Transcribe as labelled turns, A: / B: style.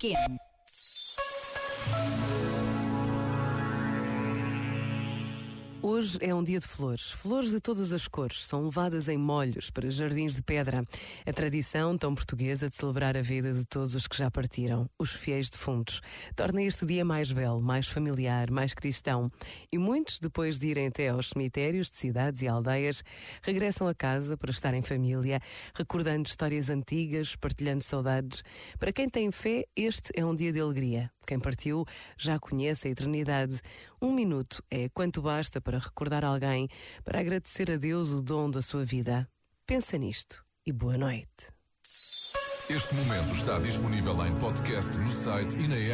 A: begin.
B: Hoje é um dia de flores. Flores de todas as cores são levadas em molhos para jardins de pedra. A tradição tão portuguesa de celebrar a vida de todos os que já partiram, os fiéis defuntos, torna este dia mais belo, mais familiar, mais cristão. E muitos, depois de irem até aos cemitérios de cidades e aldeias, regressam a casa para estar em família, recordando histórias antigas, partilhando saudades. Para quem tem fé, este é um dia de alegria. Quem partiu já conhece a eternidade. Um minuto é quanto basta para recordar alguém, para agradecer a Deus o dom da sua vida. Pensa nisto e boa noite.
C: Este momento está disponível em podcast no site e na app.